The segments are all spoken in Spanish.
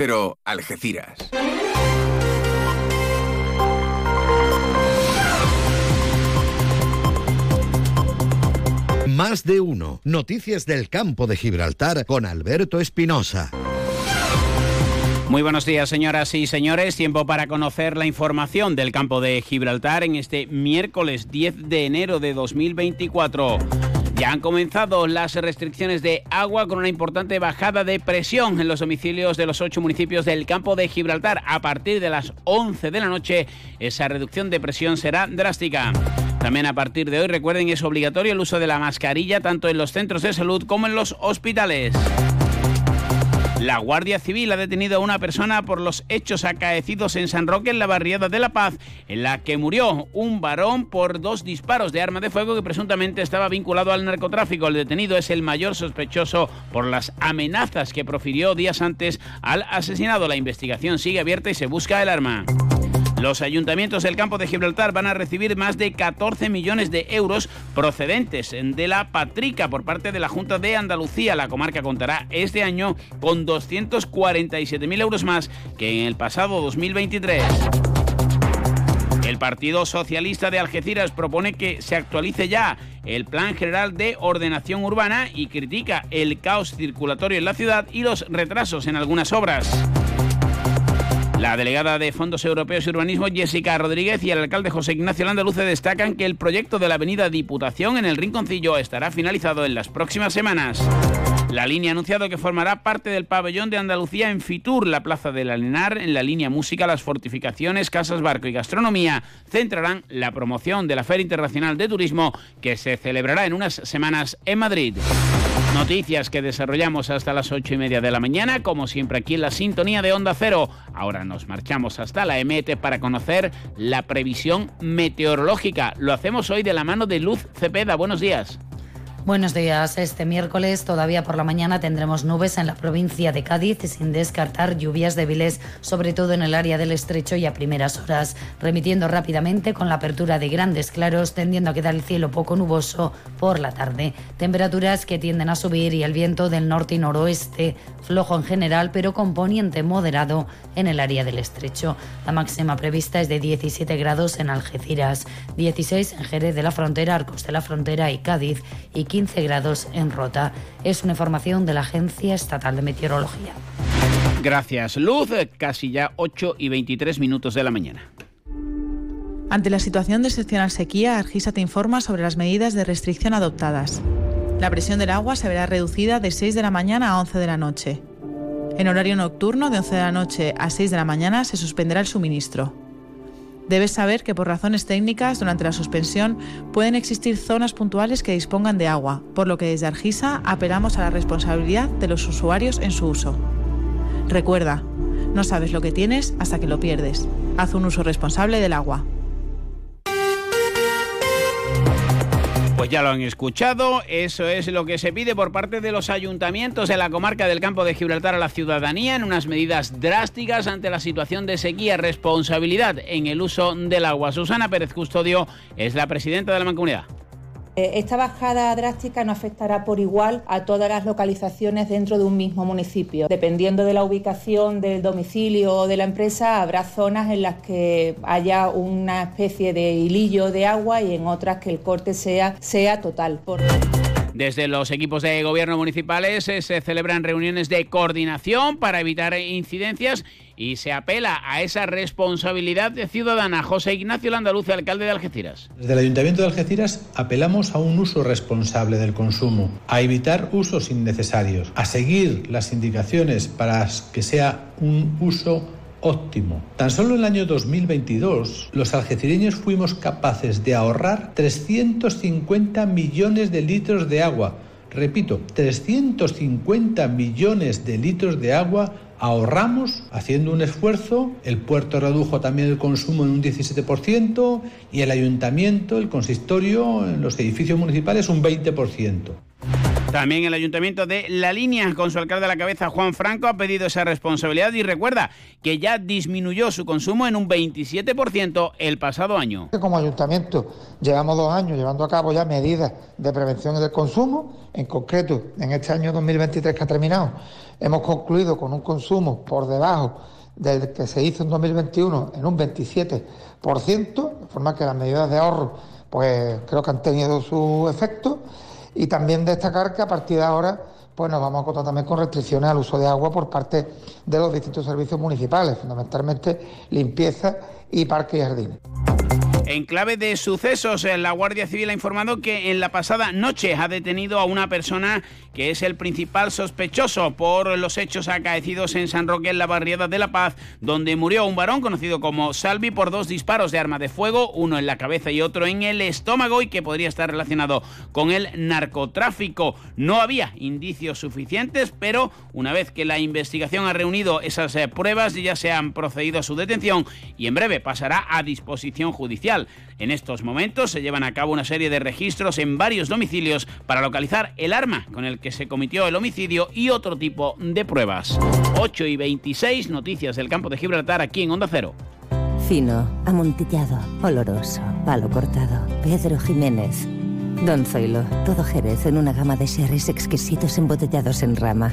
pero Algeciras. Más de uno. Noticias del campo de Gibraltar con Alberto Espinosa. Muy buenos días, señoras y señores. Tiempo para conocer la información del campo de Gibraltar en este miércoles 10 de enero de 2024. Ya han comenzado las restricciones de agua con una importante bajada de presión en los domicilios de los ocho municipios del campo de Gibraltar. A partir de las 11 de la noche, esa reducción de presión será drástica. También a partir de hoy, recuerden, es obligatorio el uso de la mascarilla tanto en los centros de salud como en los hospitales. La Guardia Civil ha detenido a una persona por los hechos acaecidos en San Roque, en la barriada de La Paz, en la que murió un varón por dos disparos de arma de fuego que presuntamente estaba vinculado al narcotráfico. El detenido es el mayor sospechoso por las amenazas que profirió días antes al asesinado. La investigación sigue abierta y se busca el arma. Los ayuntamientos del campo de Gibraltar van a recibir más de 14 millones de euros procedentes de la Patrica por parte de la Junta de Andalucía. La comarca contará este año con 247.000 euros más que en el pasado 2023. El Partido Socialista de Algeciras propone que se actualice ya el Plan General de Ordenación Urbana y critica el caos circulatorio en la ciudad y los retrasos en algunas obras. La delegada de Fondos Europeos y Urbanismo, Jessica Rodríguez, y el alcalde José Ignacio Landaluce destacan que el proyecto de la avenida Diputación en el Rinconcillo estará finalizado en las próximas semanas. La línea ha anunciado que formará parte del pabellón de Andalucía en Fitur, la plaza del Alenar, en la línea música, las fortificaciones, casas, barco y gastronomía. Centrarán la promoción de la Feria Internacional de Turismo que se celebrará en unas semanas en Madrid. Noticias que desarrollamos hasta las ocho y media de la mañana, como siempre aquí en la sintonía de Onda Cero. Ahora nos marchamos hasta la EMET para conocer la previsión meteorológica. Lo hacemos hoy de la mano de Luz Cepeda. Buenos días. Buenos días. Este miércoles, todavía por la mañana, tendremos nubes en la provincia de Cádiz, sin descartar lluvias débiles, sobre todo en el área del estrecho y a primeras horas, remitiendo rápidamente con la apertura de grandes claros, tendiendo a quedar el cielo poco nuboso por la tarde. Temperaturas que tienden a subir y el viento del norte y noroeste, flojo en general, pero con poniente moderado en el área del estrecho. La máxima prevista es de 17 grados en Algeciras, 16 en Jerez de la Frontera, Arcos de la Frontera y Cádiz, y 15 grados en Rota. Es una información de la Agencia Estatal de Meteorología. Gracias, Luz. Casi ya 8 y 23 minutos de la mañana. Ante la situación de excepcional sequía, Argisa te informa sobre las medidas de restricción adoptadas. La presión del agua se verá reducida de 6 de la mañana a 11 de la noche. En horario nocturno, de 11 de la noche a 6 de la mañana, se suspenderá el suministro. Debes saber que por razones técnicas, durante la suspensión, pueden existir zonas puntuales que dispongan de agua, por lo que desde Argisa apelamos a la responsabilidad de los usuarios en su uso. Recuerda, no sabes lo que tienes hasta que lo pierdes. Haz un uso responsable del agua. Pues ya lo han escuchado, eso es lo que se pide por parte de los ayuntamientos de la comarca del campo de Gibraltar a la ciudadanía en unas medidas drásticas ante la situación de sequía, responsabilidad en el uso del agua. Susana Pérez Custodio es la presidenta de la mancomunidad. Eh, esta bajada drástica no afectará por igual a todas las localizaciones dentro de un mismo municipio. Dependiendo de la ubicación del domicilio o de la empresa, habrá zonas en las que haya una especie de hilillo de agua y en otras que el corte sea, sea total. Desde los equipos de gobierno municipales eh, se celebran reuniones de coordinación para evitar incidencias y se apela a esa responsabilidad ciudadana. José Ignacio Landaluce, alcalde de Algeciras. Desde el Ayuntamiento de Algeciras apelamos a un uso responsable del consumo, a evitar usos innecesarios, a seguir las indicaciones para que sea un uso óptimo. Tan solo en el año 2022, los algecireños fuimos capaces de ahorrar 350 millones de litros de agua. Repito, 350 millones de litros de agua ahorramos haciendo un esfuerzo, el puerto redujo también el consumo en un 17% y el ayuntamiento, el consistorio, en los edificios municipales un 20%. También el ayuntamiento de La Línea, con su alcalde a la cabeza, Juan Franco, ha pedido esa responsabilidad y recuerda que ya disminuyó su consumo en un 27% el pasado año. Como ayuntamiento llevamos dos años llevando a cabo ya medidas de prevención del consumo, en concreto en este año 2023 que ha terminado, hemos concluido con un consumo por debajo del que se hizo en 2021 en un 27%, de forma que las medidas de ahorro pues creo que han tenido su efecto y también destacar que a partir de ahora pues nos vamos a contar también con restricciones al uso de agua por parte de los distintos servicios municipales, fundamentalmente limpieza y parques y jardines. En clave de sucesos, eh, la Guardia Civil ha informado que en la pasada noche ha detenido a una persona que es el principal sospechoso por los hechos acaecidos en San Roque, en la barriada de La Paz, donde murió un varón conocido como Salvi por dos disparos de arma de fuego, uno en la cabeza y otro en el estómago y que podría estar relacionado con el narcotráfico. No había indicios suficientes, pero una vez que la investigación ha reunido esas eh, pruebas ya se han procedido a su detención y en breve pasará a disposición judicial. En estos momentos se llevan a cabo una serie de registros en varios domicilios para localizar el arma con el que se cometió el homicidio y otro tipo de pruebas. 8 y 26 noticias del campo de Gibraltar aquí en Onda Cero. Fino, amontillado, oloroso, palo cortado. Pedro Jiménez. Don Zoilo, todo Jerez en una gama de sherries exquisitos embotellados en rama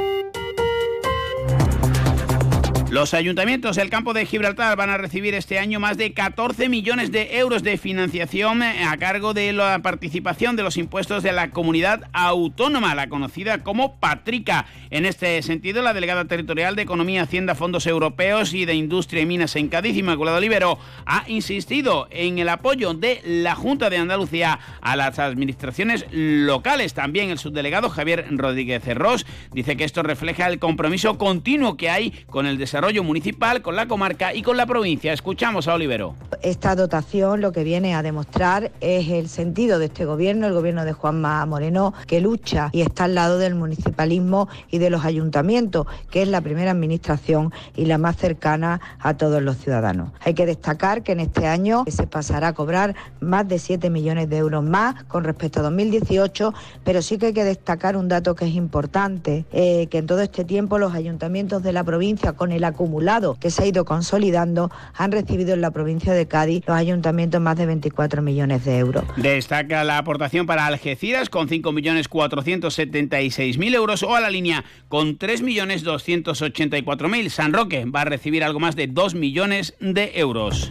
Los ayuntamientos del campo de Gibraltar van a recibir este año más de 14 millones de euros de financiación eh, a cargo de la participación de los impuestos de la comunidad autónoma, la conocida como Patrica. En este sentido, la delegada territorial de Economía, Hacienda, Fondos Europeos y de Industria y Minas en Cádiz, Inmaculado Olivero, ha insistido en el apoyo de la Junta de Andalucía a las administraciones locales. También el subdelegado Javier Rodríguez Cerros dice que esto refleja el compromiso continuo que hay con el desarrollo municipal, con la comarca y con la provincia. Escuchamos a Olivero. Esta dotación lo que viene a demostrar es el sentido de este gobierno, el gobierno de Juanma Moreno, que lucha y está al lado del municipalismo y de los ayuntamientos, que es la primera administración y la más cercana a todos los ciudadanos. Hay que destacar que en este año se pasará a cobrar más de 7 millones de euros más con respecto a 2018, pero sí que hay que destacar un dato que es importante, eh, que en todo este tiempo los ayuntamientos de la provincia, con el acumulado que se ha ido consolidando, han recibido en la provincia de Cádiz los ayuntamientos más de 24 millones de euros. Destaca la aportación para Algeciras con 5.476.000 euros o a la línea con 3.284.000. San Roque va a recibir algo más de 2 millones de euros.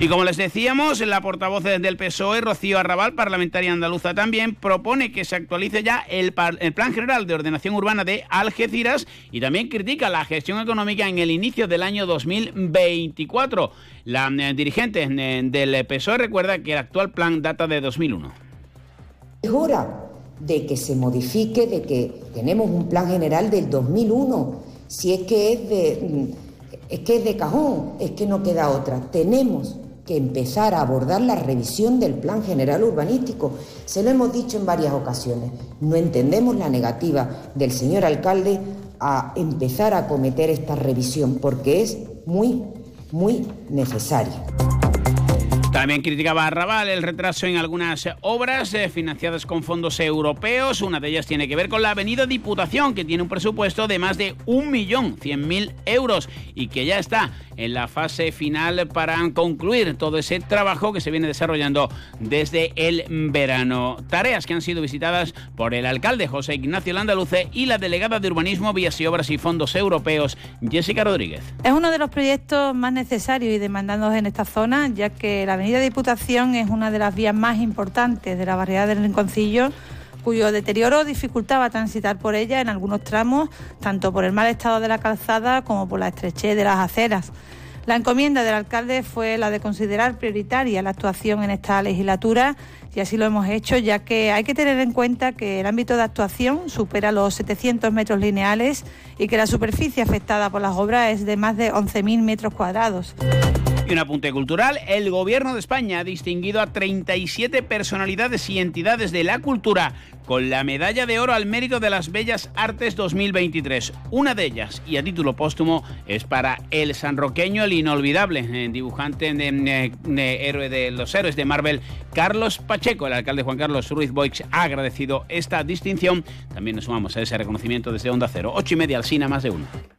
Y como les decíamos, la portavoz del PSOE, Rocío Arrabal, parlamentaria andaluza también, propone que se actualice ya el, Plan General de Ordenación Urbana de Algeciras y también critica la gestión económica en el inicio del año 2024. La eh, dirigente eh, del PSOE recuerda que el actual plan data de 2001. Es hora de que se modifique, de que tenemos un plan general del 2001. Si es que es de, mm, es que es de cajón, es que no queda otra. Tenemos que empezar a abordar la revisión del Plan General Urbanístico. Se lo hemos dicho en varias ocasiones. No entendemos la negativa del señor alcalde a empezar a acometer esta revisión porque es muy, muy necesaria. También criticaba a Raval el retraso en algunas obras eh, financiadas con fondos europeos. Una de ellas tiene que ver con la Avenida Diputación, que tiene un presupuesto de más de 1.100.000 euros y que ya está en la fase final para concluir todo ese trabajo que se viene desarrollando desde el verano. Tareas que han sido visitadas por el alcalde José Ignacio Landaluce y la delegada de Urbanismo, Vías y Obras y Fondos Europeos, Jessica Rodríguez. Es uno de los proyectos más necesarios y demandados en esta zona, ya que la Avenida Diputación es una de las vías más importantes de la barriada del Rinconcillo cuyo deterioro dificultaba transitar por ella en algunos tramos, tanto por el mal estado de la calzada como por la estrechez de las aceras. La encomienda del alcalde fue la de considerar prioritaria la actuación en esta legislatura y así lo hemos hecho, ya que hay que tener en cuenta que el ámbito de actuación supera los 700 metros lineales y que la superficie afectada por las obras es de más de 11.000 metros cuadrados. Y un apunte cultural, el Gobierno de España ha distinguido a 37 personalidades y entidades de la cultura con la Medalla de Oro al Mérito de las Bellas Artes 2023. Una de ellas, y a título póstumo, es para el sanroqueño, el inolvidable eh, dibujante de, héroe de los héroes de Marvel, Carlos Pacheco. El alcalde Juan Carlos Ruiz Boix ha agradecido esta distinción. También nos sumamos a ese reconocimiento desde Onda Cero. Ocho y media al Cine, más de uno.